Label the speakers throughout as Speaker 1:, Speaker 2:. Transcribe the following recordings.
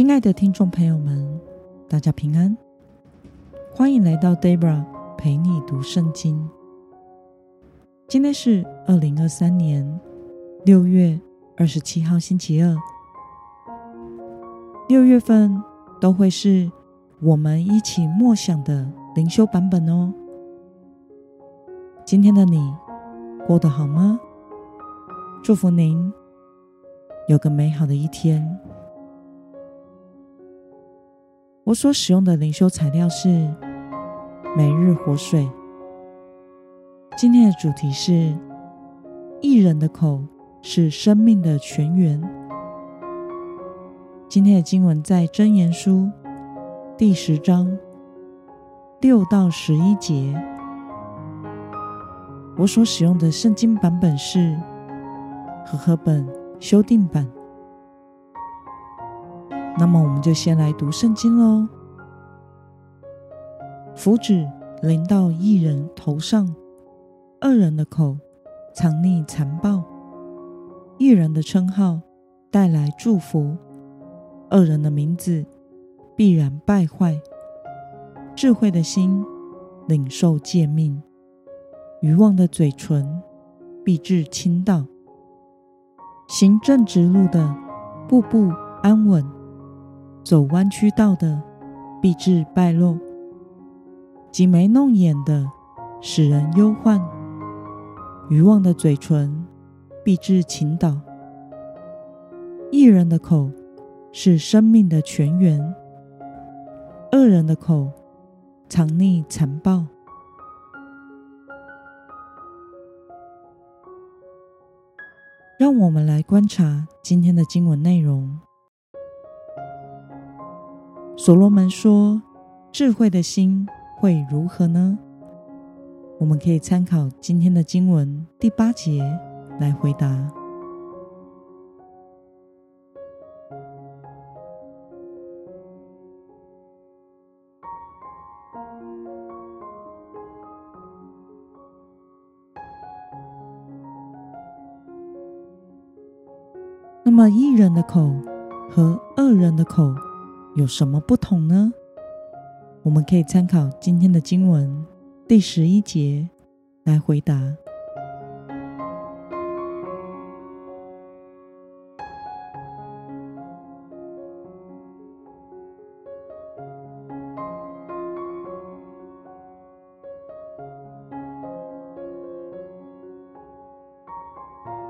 Speaker 1: 亲爱的听众朋友们，大家平安，欢迎来到 Debra 陪你读圣经。今天是二零二三年六月二十七号，星期二。六月份都会是我们一起默想的灵修版本哦。今天的你过得好吗？祝福您有个美好的一天。我所使用的灵修材料是《每日活水》。今天的主题是“一人的口是生命的泉源”。今天的经文在《箴言书》第十章六到十一节。我所使用的圣经版本是和合本修订版。那么，我们就先来读圣经喽。福祉临到一人头上，恶人的口藏匿残暴。一人的称号带来祝福，恶人的名字必然败坏。智慧的心领受诫命，愚妄的嘴唇必致倾倒。行正直路的步步安稳。走弯曲道的，必致败落；挤眉弄眼的，使人忧患；愚妄的嘴唇，必致倾倒。一人的口是生命的泉源，恶人的口藏匿残暴。让我们来观察今天的经文内容。所罗门说：“智慧的心会如何呢？”我们可以参考今天的经文第八节来回答。那么，一人的口和二人的口，有什么不同呢？我们可以参考今天的经文第十一节来回答。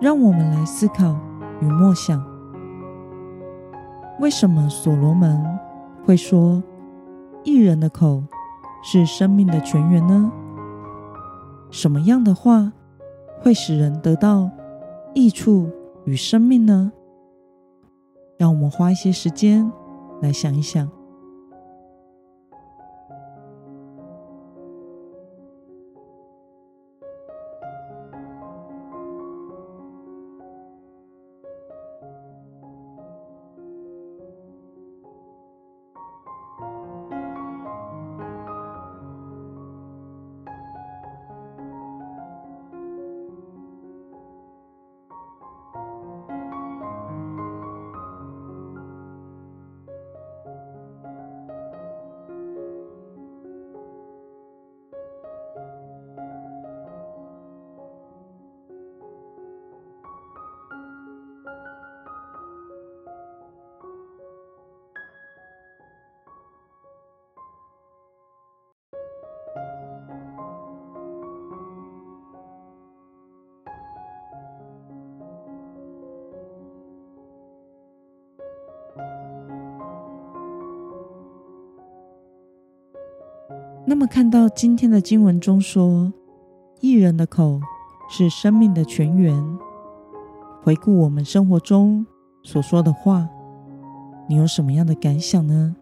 Speaker 1: 让我们来思考与默想。为什么所罗门会说一人的口是生命的泉源呢？什么样的话会使人得到益处与生命呢？让我们花一些时间来想一想。那么，看到今天的经文中说，艺人的口是生命的泉源。回顾我们生活中所说的话，你有什么样的感想呢？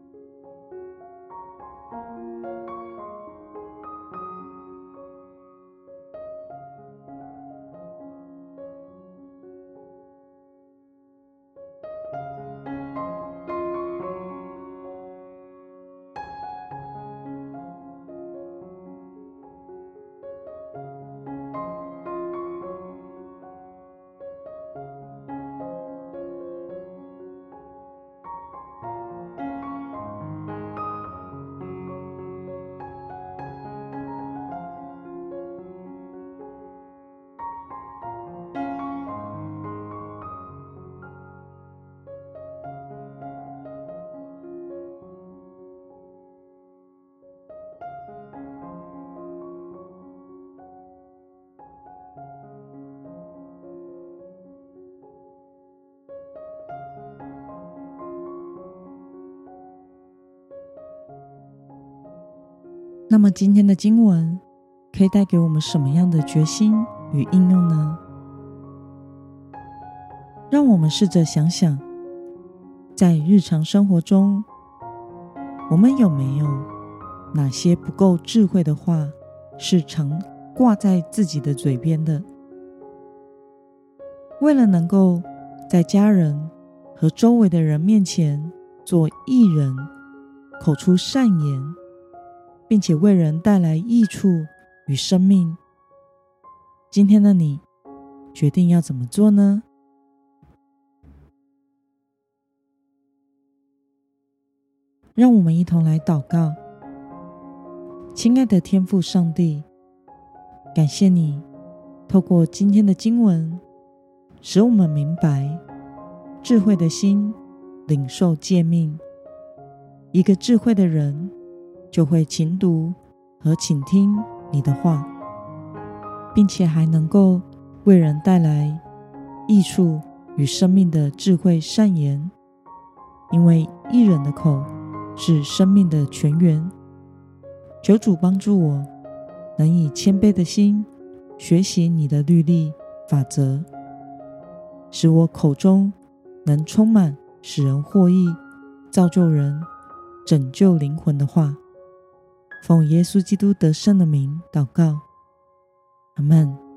Speaker 1: 那么今天的经文可以带给我们什么样的决心与应用呢？让我们试着想想，在日常生活中，我们有没有哪些不够智慧的话是常挂在自己的嘴边的？为了能够在家人和周围的人面前做艺人，口出善言，并且为人带来益处与生命，今天的你决定要怎么做呢？让我们一同来祷告。亲爱的天父上帝，感谢你透过今天的经文，使我们明白智慧的心领受诫命。一个智慧的人就会勤读和倾听你的话，并且还能够为人带来益处与生命的智慧善言。因为一人的口是生命的泉源。求主帮助我，能以谦卑的心学习你的律例法则。使我口中能充满使人获益、造就人、拯救灵魂的话。奉耶稣基督得胜的名祷告，阿门。